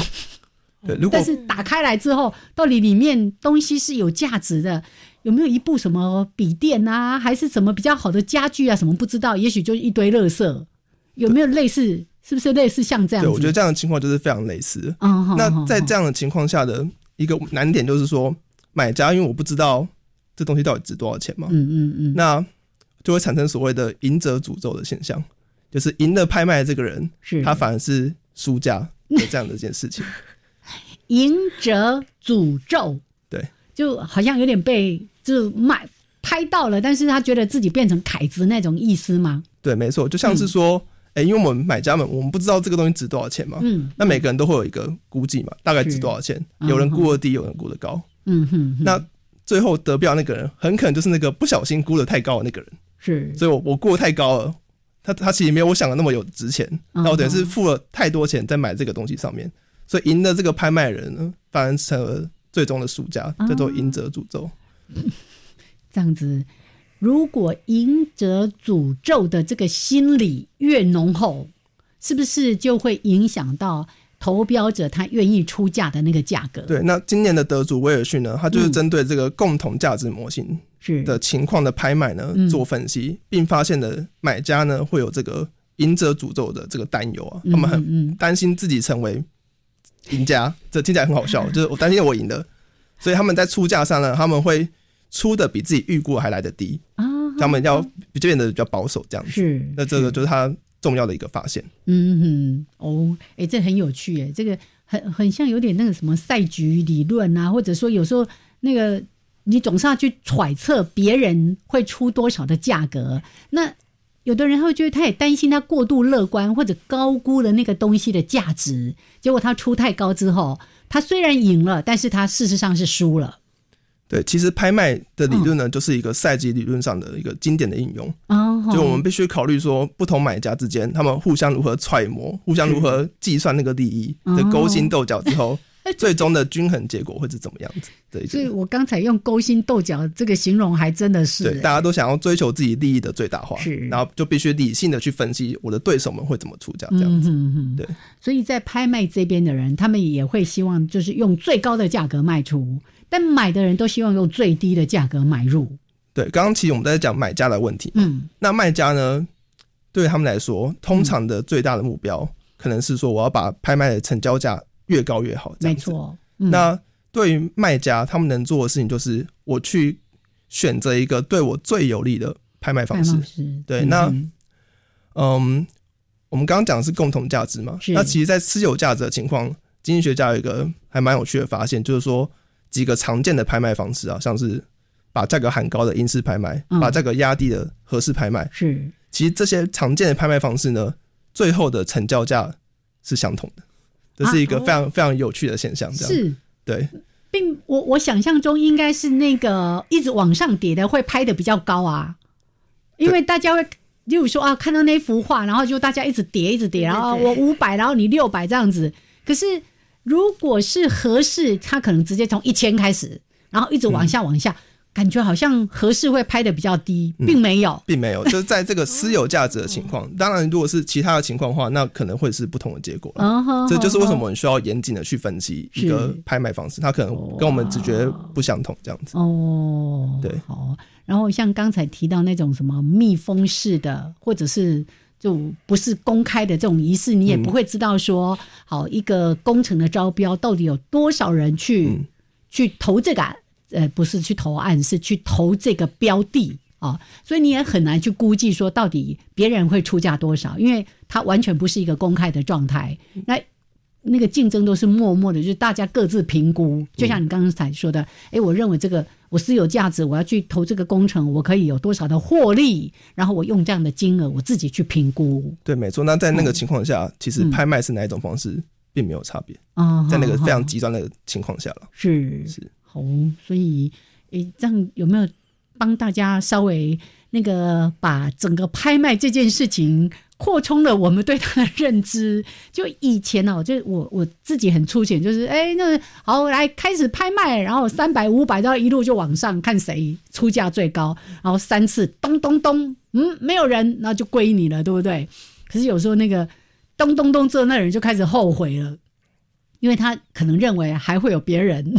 对，如果但是打开来之后，到底里面东西是有价值的，有没有一部什么笔电啊，还是什么比较好的家具啊？什么不知道，也许就一堆垃圾。有没有类似？是不是类似像这样对，我觉得这样的情况就是非常类似。嗯好好那在这样的情况下的一个难点就是说，买家因为我不知道这东西到底值多少钱嘛，嗯嗯嗯，那就会产生所谓的赢者诅咒的现象，就是赢了拍卖的这个人，是他反而是输家的这样的一件事情。赢者诅咒，对，就好像有点被就卖拍到了，但是他觉得自己变成凯子那种意思吗？对，没错，就像是说，哎、因为我们买家们，我们不知道这个东西值多少钱嘛，嗯。那每个人都会有一个估计嘛，大概值多少钱，嗯。有人估的低，有人估的高，嗯哼哼。那最后得标那个人，很可能就是那个不小心估的太高的那个人，是，所以我我估的太高了，他他其实没有我想的那么有值钱，嗯那我等于是付了太多钱在买这个东西上面，所以赢的这个拍卖人呢，反而成了最终的输家，哦叫做赢者诅咒。这样子。如果赢者诅咒的这个心理越浓厚，是不是就会影响到投标者他愿意出价的那个价格？对，那今年的得主威尔逊呢，他就是嗯针对这个共同价值模型是的情况的拍卖呢嗯做分析，并发现了买家呢会有这个赢者诅咒的这个担忧啊，嗯他们很担心自己成为赢家，这听起来很好笑，就是我担心我赢了，所以他们在出价上呢，他们会出的比自己预估还来得低啊，他们要就变得比较保守这样子。是那这个就是他重要的一个发现。嗯哼，哦，哎，这很有趣哎，这个很很像有点那个什么赛局理论啊，或者说有时候那个你总是要去揣测别人会出多少的价格。那有的人他会觉得他也担心他过度乐观或者高估了那个东西的价值，结果他出太高之后，他虽然赢了，但是他事实上是输了。对，其实拍卖的理论呢，嗯就是一个赛局理论上的一个经典的应用。哦，就我们必须考虑说，不同买家之间，他们互相如何揣摩，互相如何计算那个利益，的勾心斗角之后，最终的均衡结果会是怎么样子？对所以。我刚才用勾心斗角这个形容，还真的是对，大家都想要追求自己利益的最大化，是。然后就必须理性的去分析我的对手们会怎么出价，这样子。嗯对，所以在拍卖这边的人，他们也会希望就是用最高的价格卖出，但买的人都希望用最低的价格买入。对，刚刚其实我们在讲买家的问题，嗯，那卖家呢，对他们来说，通常的最大的目标可能是说，我要把拍卖的成交价越高越好。没错。嗯那对于卖家，他们能做的事情就是我去选择一个对我最有利的拍卖方式。方式对，嗯那嗯嗯，我们刚刚讲的是共同价值嘛？是那其实，在私有价值的情况，经济学家有一个还蛮有趣的发现，就是说几个常见的拍卖方式啊，像是把价格喊高的英式拍卖，嗯把价格压低的合适拍卖，是其实这些常见的拍卖方式呢，最后的成交价是相同的，这是一个啊非常、非常有趣的现象。这样是，对。并我我想象中应该是那个一直往上叠的会拍的比较高啊，因为大家会。例如说啊，看到那幅画，然后就大家一直叠，一直叠，然后我五百，然后你六百这样子。可是如果是合适，他可能直接从一千开始，然后一直往下往下，感觉好像合适会拍的比较低，并没有。并没有，就是在这个私有价值的情况。当然，如果是其他的情况的话，那可能会是不同的结果这就是为什么我们需要严谨的去分析一个拍卖方式，它可能跟我们直觉不相同，这样子。哦，对，好。然后像刚才提到那种什么密封式的，或者是就不是公开的这种仪式，你也嗯不会知道说，好一个工程的招标到底有多少人去、嗯去投这个，呃，不是去投案，是去投这个标的。啊、所以你也很难去估计说到底别人会出价多少，因为它完全不是一个公开的状态。那那个竞争都是默默的，就是大家各自评估。就像你刚才说的，哎、我认为这个我私有价值，我要去投这个工程，我可以有多少的获利，然后我用这样的金额，我自己去评估。对，没错。那在那个情况下，其实嗯拍卖是哪一种方式，并没有差别。啊在那个非常极端的情况下了。是是哦，所以诶，这样有没有帮大家稍微那个把整个拍卖这件事情扩充了我们对它的认知？就以前哦，就我我自己很粗浅，就是哎，那好来开始拍卖，然后三百五百到一路就往上，看谁出价最高，然后三次咚咚咚，嗯，没有人，那就归你了，对不对？可是有时候那个咚咚咚之后，那人就开始后悔了。因为他可能认为还会有别人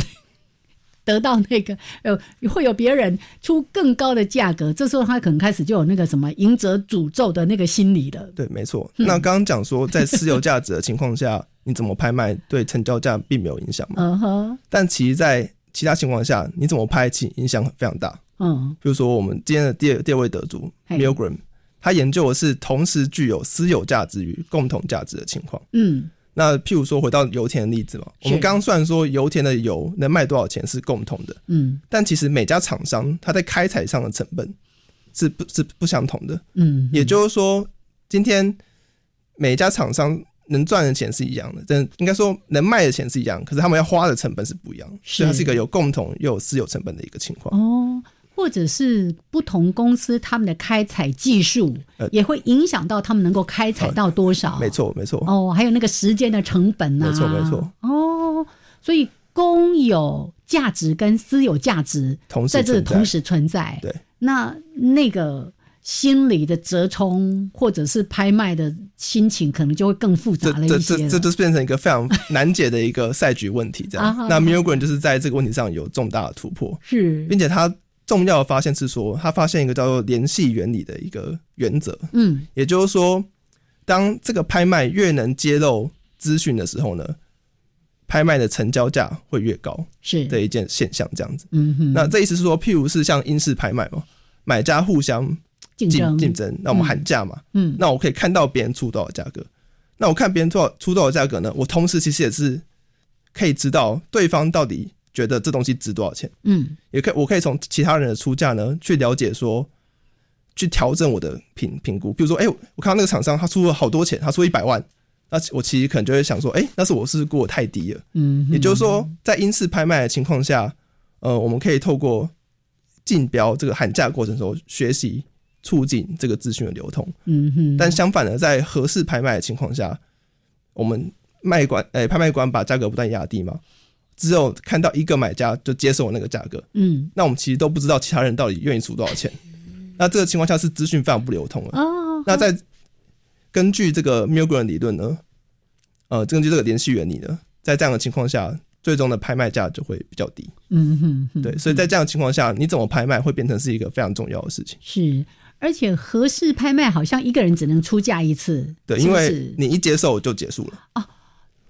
得到那个 呃，会有别人出更高的价格，这时候他可能开始就有那个什么赢者诅咒的那个心理了。对，没错。嗯那刚刚讲说，在私有价值的情况下，你怎么拍卖对成交价并没有影响嘛？嗯哼，但其实，在其他情况下，你怎么拍，其影响非常大。嗯比如说，我们今天的第二第二位得主 Milgram，他研究的是同时具有私有价值与共同价值的情况。嗯那譬如说，回到油田的例子嘛，我们刚刚算说油田的油能卖多少钱是共同的，嗯。但其实每家厂商它在开采上的成本是不是不相同的。嗯，也就是说，今天每一家厂商能赚的钱是一样的，但应该说能卖的钱是一样，可是他们要花的成本是不一样，所以它是一个有共同又有私有成本的一个情况。哦，或者是不同公司他们的开采技术呃也会影响到他们能够开采到多少。没错，没错。哦，还有那个时间的成本啊，没错没错。哦，所以公有价值跟私有价值同时在这同时存在。对，那那个心理的折冲或者是拍卖的心情，可能就会更复杂了一些了这就是变成一个非常 难解的一个赛局问题，这样。那 m i l g r a n 就是在这个问题上有重大的突破，是并且他重要的发现是说，他发现一个叫做联系原理的一个原则，嗯。也就是说，当这个拍卖越能揭露资讯的时候呢，拍卖的成交价会越高，是。的一件现象，这样子。嗯哼，那这意思是说，譬如是像英式拍卖嘛，买家互相竞争竞争，那我们喊价嘛，嗯。那我可以看到别人出多少价格，那我看别人多少出多少价格呢？我同时其实也是可以知道对方到底觉得这东西值多少钱，嗯也可以我可以从其他人的出价呢去了解说，去调整我的评评估。比如说，哎、我看到那个厂商他出了好多钱，他出一百万，那我其实可能就会想说，哎、那是我是不是估的太低了？嗯，也就是说，在英式拍卖的情况下，呃，我们可以透过竞标这个喊价过程中学习促进这个资讯的流通。嗯哼，但相反的，在合适拍卖的情况下，我们卖官诶、拍卖官把价格不断压低嘛，只有看到一个买家就接受那个价格，嗯那我们其实都不知道其他人到底愿意出多少钱。那这个情况下是资讯非常不流通了。哦，那在根据这个 Milgram 理论呢，呃，根据这个联系原理呢，在这样的情况下，最终的拍卖价就会比较低。嗯哼哼，对，所以在这样的情况下，你怎么拍卖会变成是一个非常重要的事情。是，而且合适拍卖好像一个人只能出价一次，对，因为你一接受就结束了，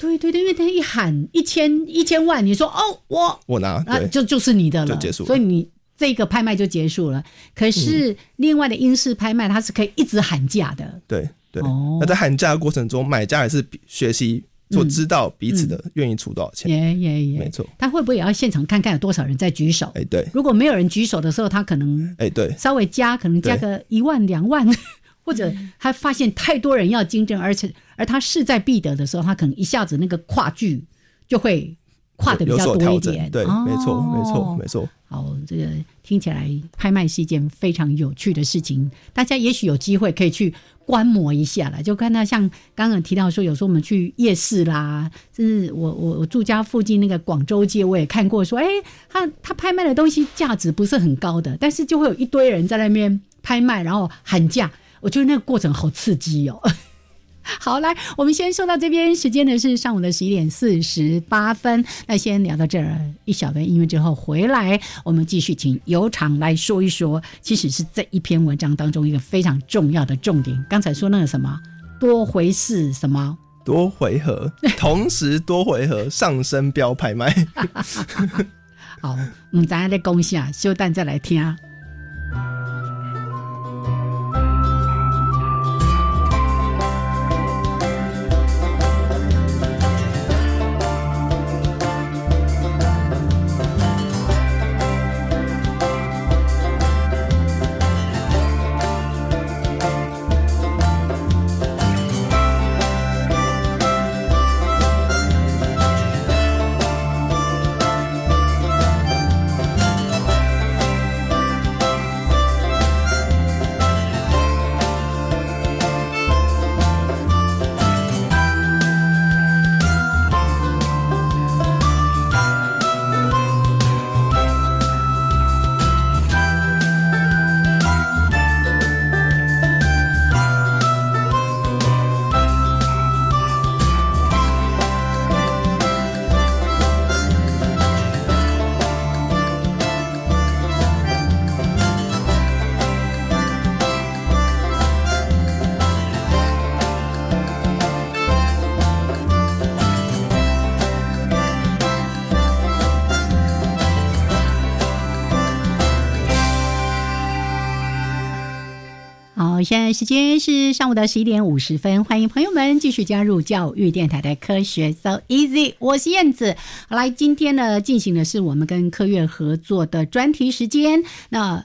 对对对，因为他一喊一千一千万，你说哦我我拿对，啊就就是你的了，就结束了所以你这个拍卖就结束了。可是另外的英式拍卖，它是可以一直喊价的，对对。哦那在喊价的过程中，买家也是比学习所知道彼此的愿意出多少钱。耶耶耶，没错。他会不会也要现场看看有多少人在举手？哎，对，如果没有人举手的时候，他可能哎对，稍微加，可能加个一万两万，或者他发现太多人要竞争，而且而他势在必得的时候，他可能一下子那个跨距就会跨的比有较多一点。。对，哦没错，没错，没错。好，这个听起来拍卖是一件非常有趣的事情，大家也许有机会可以去观摩一下啦。就看到像刚刚提到说，有时候我们去夜市啦，甚至我我我住家附近那个广州街，我也看过说，哎，他他拍卖的东西价值不是很高的，但是就会有一堆人在那边拍卖，然后喊价，我觉得那个过程好刺激哦。好，来，我们先说到这边，时间呢是上午的十一点四十八分。那先聊到这儿，一小段音乐之后回来，我们继续请尤长来说一说，其实是这一篇文章当中一个非常重要的重点。刚才说那个什么多回事什么，多回合，同时多回合上升标拍卖。好，嗯，咱再讲一下，休蛋再来听。现在时间是上午的十一点五十分，欢迎朋友们继续加入教育电台的科学 So Easy，我是燕子。好，来，今天呢进行的是我们跟科院合作的专题时间。那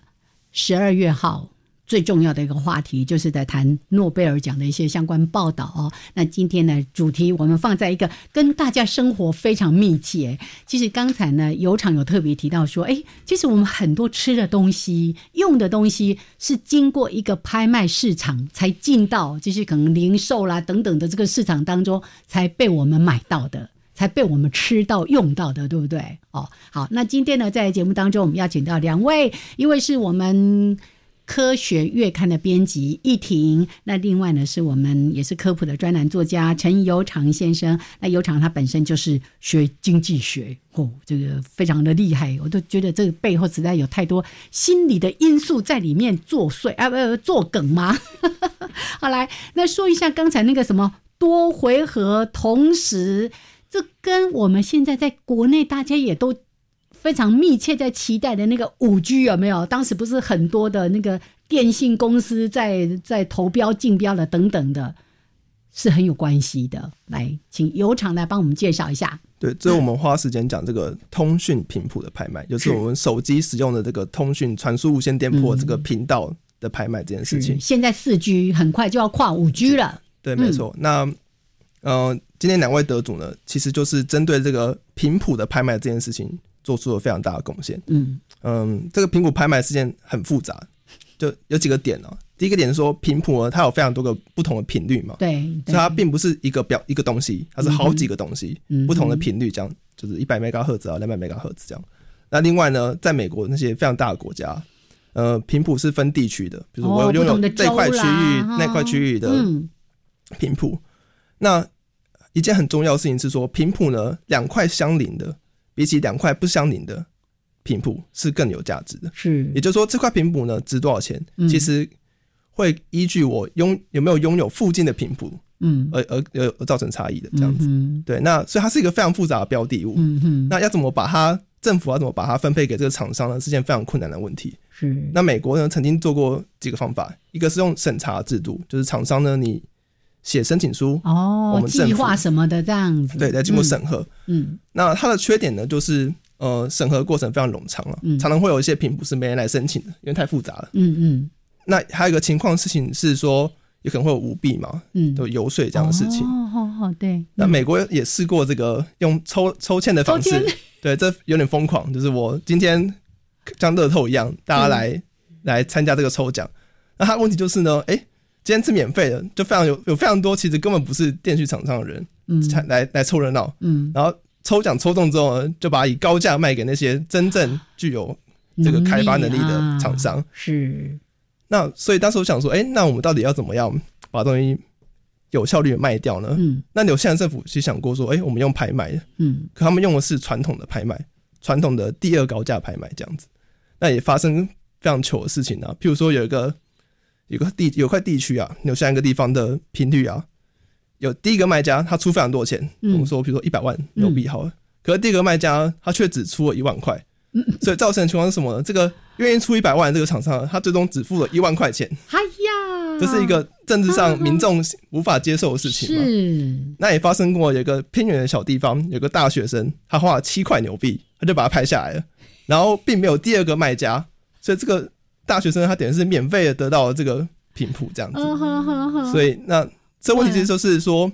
十二月号最重要的一个话题，就是在谈诺贝尔奖的一些相关报道哦。那今天呢，主题我们放在一个跟大家生活非常密切。其实刚才呢，有场有特别提到说，哎，其实我们很多吃的东西、用的东西，是经过一个拍卖市场才进到，就是可能零售啦等等的这个市场当中，才被我们买到的。才被我们吃到用到的，对不对？哦，好，那今天呢，在节目当中，我们邀请到两位，一位是我们科学月刊的编辑易婷，那另外呢，是我们也是科普的专栏作家陈尤长先生。那尤长他本身就是学经济学，哦，这个非常的厉害，我都觉得这个背后实在有太多心理的因素在里面作祟啊，不作梗吗？好，来，那说一下刚才那个什么多回合同时。这跟我们现在在国内大家也都非常密切在期待的那个五 G 有没有？当时不是很多的那个电信公司在在投标竞标了等等的，是很有关系的。来，请油厂来帮我们介绍一下。对，最后我们花时间讲这个通讯频谱的拍卖，就是我们手机使用的这个通讯传输无线电波这个频道的拍卖这件事情。现在四 G 很快就要跨五 G 了。对，没错。那呃。今天两位得主呢，其实就是针对这个频谱的拍卖这件事情，做出了非常大的贡献。嗯嗯，这个频谱拍卖事件很复杂，就有几个点哦。第一个点是说，频谱呢，它有非常多个不同的频率嘛，对，所以它并不是一个表一个东西，它是好几个东西，不同的频率，这样就是一百兆赫兹啊，两百兆赫兹这样。那另外呢，在美国那些非常大的国家，呃，频谱是分地区的，比如我拥有这块区域、那块区域的频谱，那。一件很重要的事情是说，频谱呢，两块相邻的，比起两块不相邻的频谱是更有价值的。是，也就是说，这块频谱呢值多少钱，其实会依据我拥有没有拥有附近的频谱，嗯，而而而而造成差异的这样子。对，那所以它是一个非常复杂的标的物。嗯哼，那要怎么把它政府要怎么把它分配给这个厂商呢？是件非常困难的问题。是，那美国呢曾经做过几个方法，一个是用审查制度，就是厂商呢你。写申请书哦，我们计划什么的这样子，对，在经过审核。嗯，那它的缺点呢，就是呃，审核过程非常冗长了，常常会有一些品不是没人来申请的，因为太复杂了。嗯嗯。那还有一个情况事情是说，有可能会有舞弊嘛，嗯，有游说这样的事情。哦，好好对。那美国也试过这个用抽抽签的方式，对，这有点疯狂，就是我今天像乐透一样，大家来来参加这个抽奖。那它问题就是呢，哎。今天是免费的，就非常有有非常多，其实根本不是电讯厂商的人，嗯，来来凑热闹，嗯，然后抽奖抽中之后，呢，就把以高价卖给那些真正具有这个开发能力的厂商。是，那所以当时我想说，哎，那我们到底要怎么样把东西有效率的卖掉呢？嗯，那纽西兰政府其实想过说，哎，我们用拍卖，嗯，可他们用的是传统的拍卖，传统的第二高价拍卖这样子，那也发生非常糗的事情啊，譬如说有一个。有个地有块地区啊，纽西兰一个地方的频率啊，有第一个卖家他出非常多钱，我们说比如说一百万纽币好了，可是第一个卖家他却只出了一万块，所以造成的情况是什么呢？这个愿意出一百万这个厂商，他最终只付了一万块钱。哎呀，这是一个政治上民众无法接受的事情。是，那也发生过，有一个偏远的小地方，有个大学生，他花了七块纽币，他就把它拍下来了，然后并没有第二个卖家，所以这个。大学生他等于是免费的得到这个频谱这样子，所以那这问题其实就是说，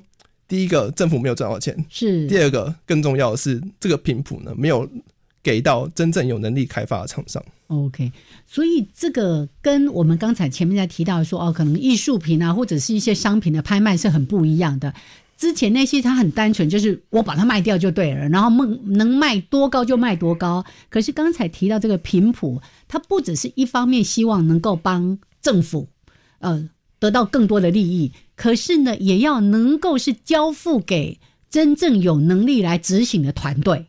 第一个政府没有赚到钱，是。第二个更重要的是这个频谱呢没有给到真正有能力开发的厂商。OK，所以这个跟我们刚才前面在提到说哦，可能艺术品啊或者是一些商品的拍卖是很不一样的。之前那些他很单纯，就是我把它卖掉就对了，然后梦能卖多高就卖多高。可是刚才提到这个频谱，他不只是一方面希望能够帮政府呃得到更多的利益，可是呢也要能够是交付给真正有能力来执行的团队。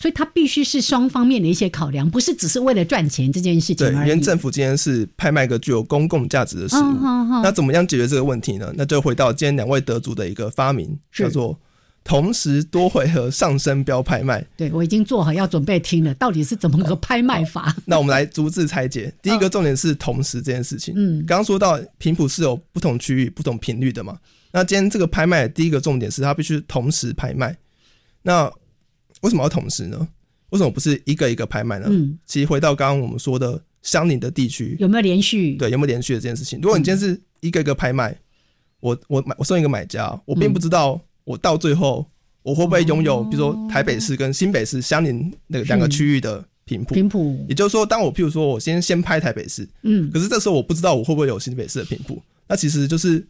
所以它必须是双方面的一些考量，不是只是为了赚钱这件事情对，因为政府今天是拍卖个具有公共价值的事物，那怎么样解决这个问题呢？那就回到今天两位得主的一个发明，叫做同时多回合上升标拍卖。对我已经做好要准备听了，到底是怎么个拍卖法？那我们来逐字拆解。第一个重点是同时这件事情。嗯，刚刚说到频谱是有不同区域、不同频率的嘛？那今天这个拍卖的第一个重点是它必须同时拍卖。那为什么要同时呢？为什么不是一个一个拍卖呢？嗯，其实回到刚刚我们说的相邻的地区有没有连续？对，有没有连续的这件事情？如果你今天是一个一个拍卖，我我买我送一个买家，我并不知道我到最后我会不会拥有，比如说台北市跟新北市相邻那个两个区域的频谱。频谱，也就是说，当我譬如说我先先拍台北市，嗯，可是这时候我不知道我会不会有新北市的频谱，那其实就是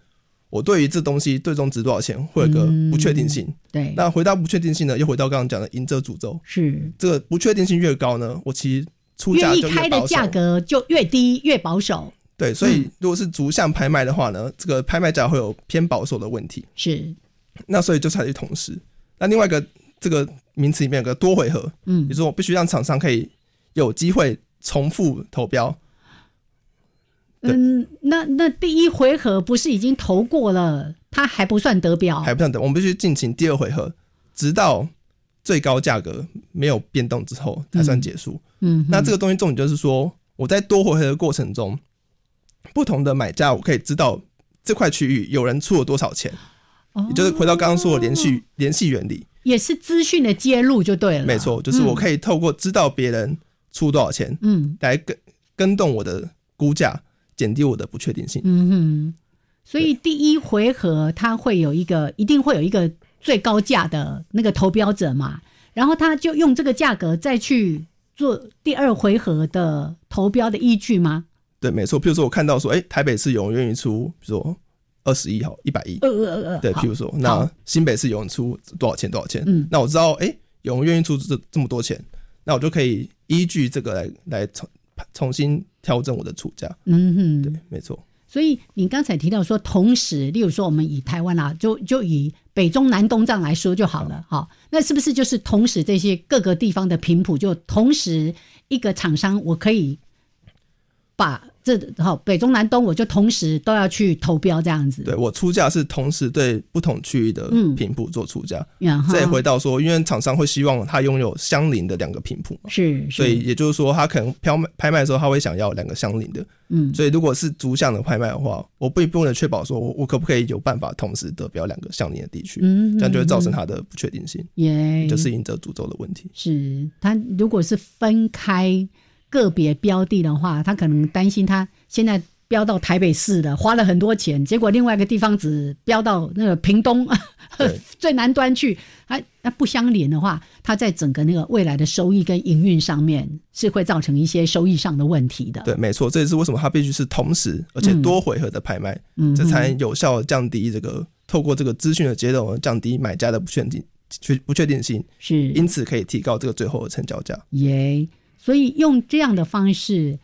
我对于这东西最终值多少钱会有个不确定性。对，那回到不确定性呢，又回到刚刚讲的赢者诅咒，是这个不确定性越高呢，我其实出价就越开的价。格就越低，越保守。对，所以如果是逐项拍卖的话呢，这个拍卖价会有偏保守的问题。是，那所以就采取同时。那另外一个这个名词里面有个多回合，嗯也就是说我必须让厂商可以有机会重复投标。对。嗯，那那第一回合不是已经投过了，他还不算得标，还不算得，我们必须进行第二回合，直到最高价格没有变动之后才算结束。嗯哼，那这个东西重点就是说，我在多回合的过程中，不同的买家我可以知道这块区域有人出了多少钱，哦。也就是回到刚刚说的连续联系原理。也是资讯的揭露就对了。没错，就是我可以透过知道别人出多少钱，嗯。来跟跟动我的估价，减低我的不确定性。嗯哼，所以第一回合它会有一个，一定会有一个最高价的那个投标者嘛，然后他就用这个价格再去做第二回合的投标的依据吗？对，没错。譬如说我看到说，哎、台北市有人愿意出，比如说二十一好，一百亿。呃呃呃，对，好譬如说，那新北市有人出多少钱？多少钱？嗯那我知道，哎、有人愿意出这这么多钱，那我就可以依据这个来来重重新调整我的出价。嗯哼，对，没错。所以你刚才提到说，同时，例如说我们以台湾啊，就就以北中南东这样来说就好了，哈，那是不是就是同时这些各个地方的频谱，就同时一个厂商，我可以把这好北中南东，我就同时都要去投标这样子，对我出价是同时对不同区域的嗯频谱做出价。然后这也回到说，因为厂商会希望他拥有相邻的两个频谱嘛，是，所以也就是说，他可能拍卖拍卖的时候，他会想要两个相邻的。嗯，所以如果是逐项的拍卖的话，我不不能确保说我我可不可以有办法同时得标两个相邻的地区，嗯这样就会造成它的不确定性，耶，就是赢者诅咒的问题。是他如果是分开个别标的的话，他可能担心他现在标到台北市了，花了很多钱，结果另外一个地方只标到那个屏东 最南端去，它那不相连的话，它在整个那个未来的收益跟营运上面是会造成一些收益上的问题的。对，没错，这也是为什么它必须是同时而且多回合的拍卖，嗯这才能有效降低这个透过这个资讯的接龙，降低买家的不确定确不确定性，是因此可以提高这个最后的成交价。耶所以用这样的方式，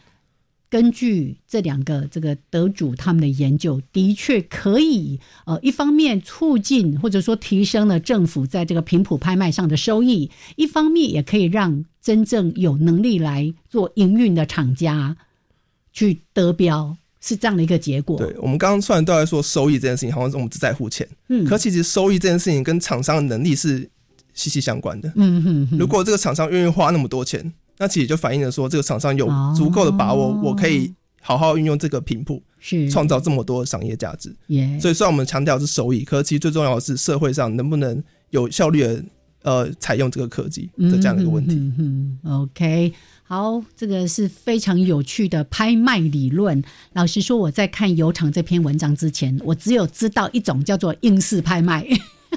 根据这两个这个得主他们的研究，的确可以呃，一方面促进或者说提升了政府在这个频谱拍卖上的收益，一方面也可以让真正有能力来做营运的厂家去得标，是这样的一个结果。对我们刚刚虽然都在说收益这件事情，好像是我们只在乎钱，嗯可其实收益这件事情跟厂商的能力是息息相关的。嗯哼哼如果这个厂商愿意花那么多钱，那其实就反映了说这个厂商有足够的把握，我可以好好运用这个频谱，是创造这么多商业价值。耶所以虽然我们强调是收益，可是其实最重要的是社会上能不能有效率的呃采用这个科技的这样的一个问题。嗯 OK，好，这个是非常有趣的拍卖理论。老实说，我在看油厂这篇文章之前，我只有知道一种叫做英式拍卖。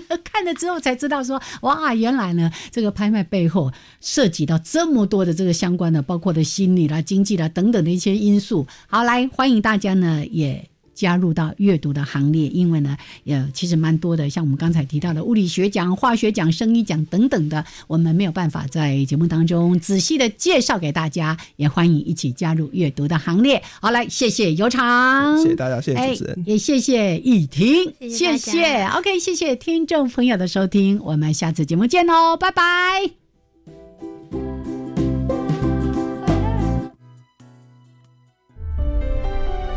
看了之后才知道说，哇，原来呢，这个拍卖背后涉及到这么多的这个相关的，包括的心理啦、经济啦等等的一些因素。好，来欢迎大家呢也。加入到阅读的行列，因为呢，呃，其实蛮多的，像我们刚才提到的物理学奖、化学奖、生理奖等等的，我们没有办法在节目当中仔细的介绍给大家，也欢迎一起加入阅读的行列。好，来，谢谢尤长，谢谢大家，谢谢主持人哎，也谢谢雨婷，谢谢谢谢 OK，谢谢听众朋友的收听，我们下次节目见喽，拜拜。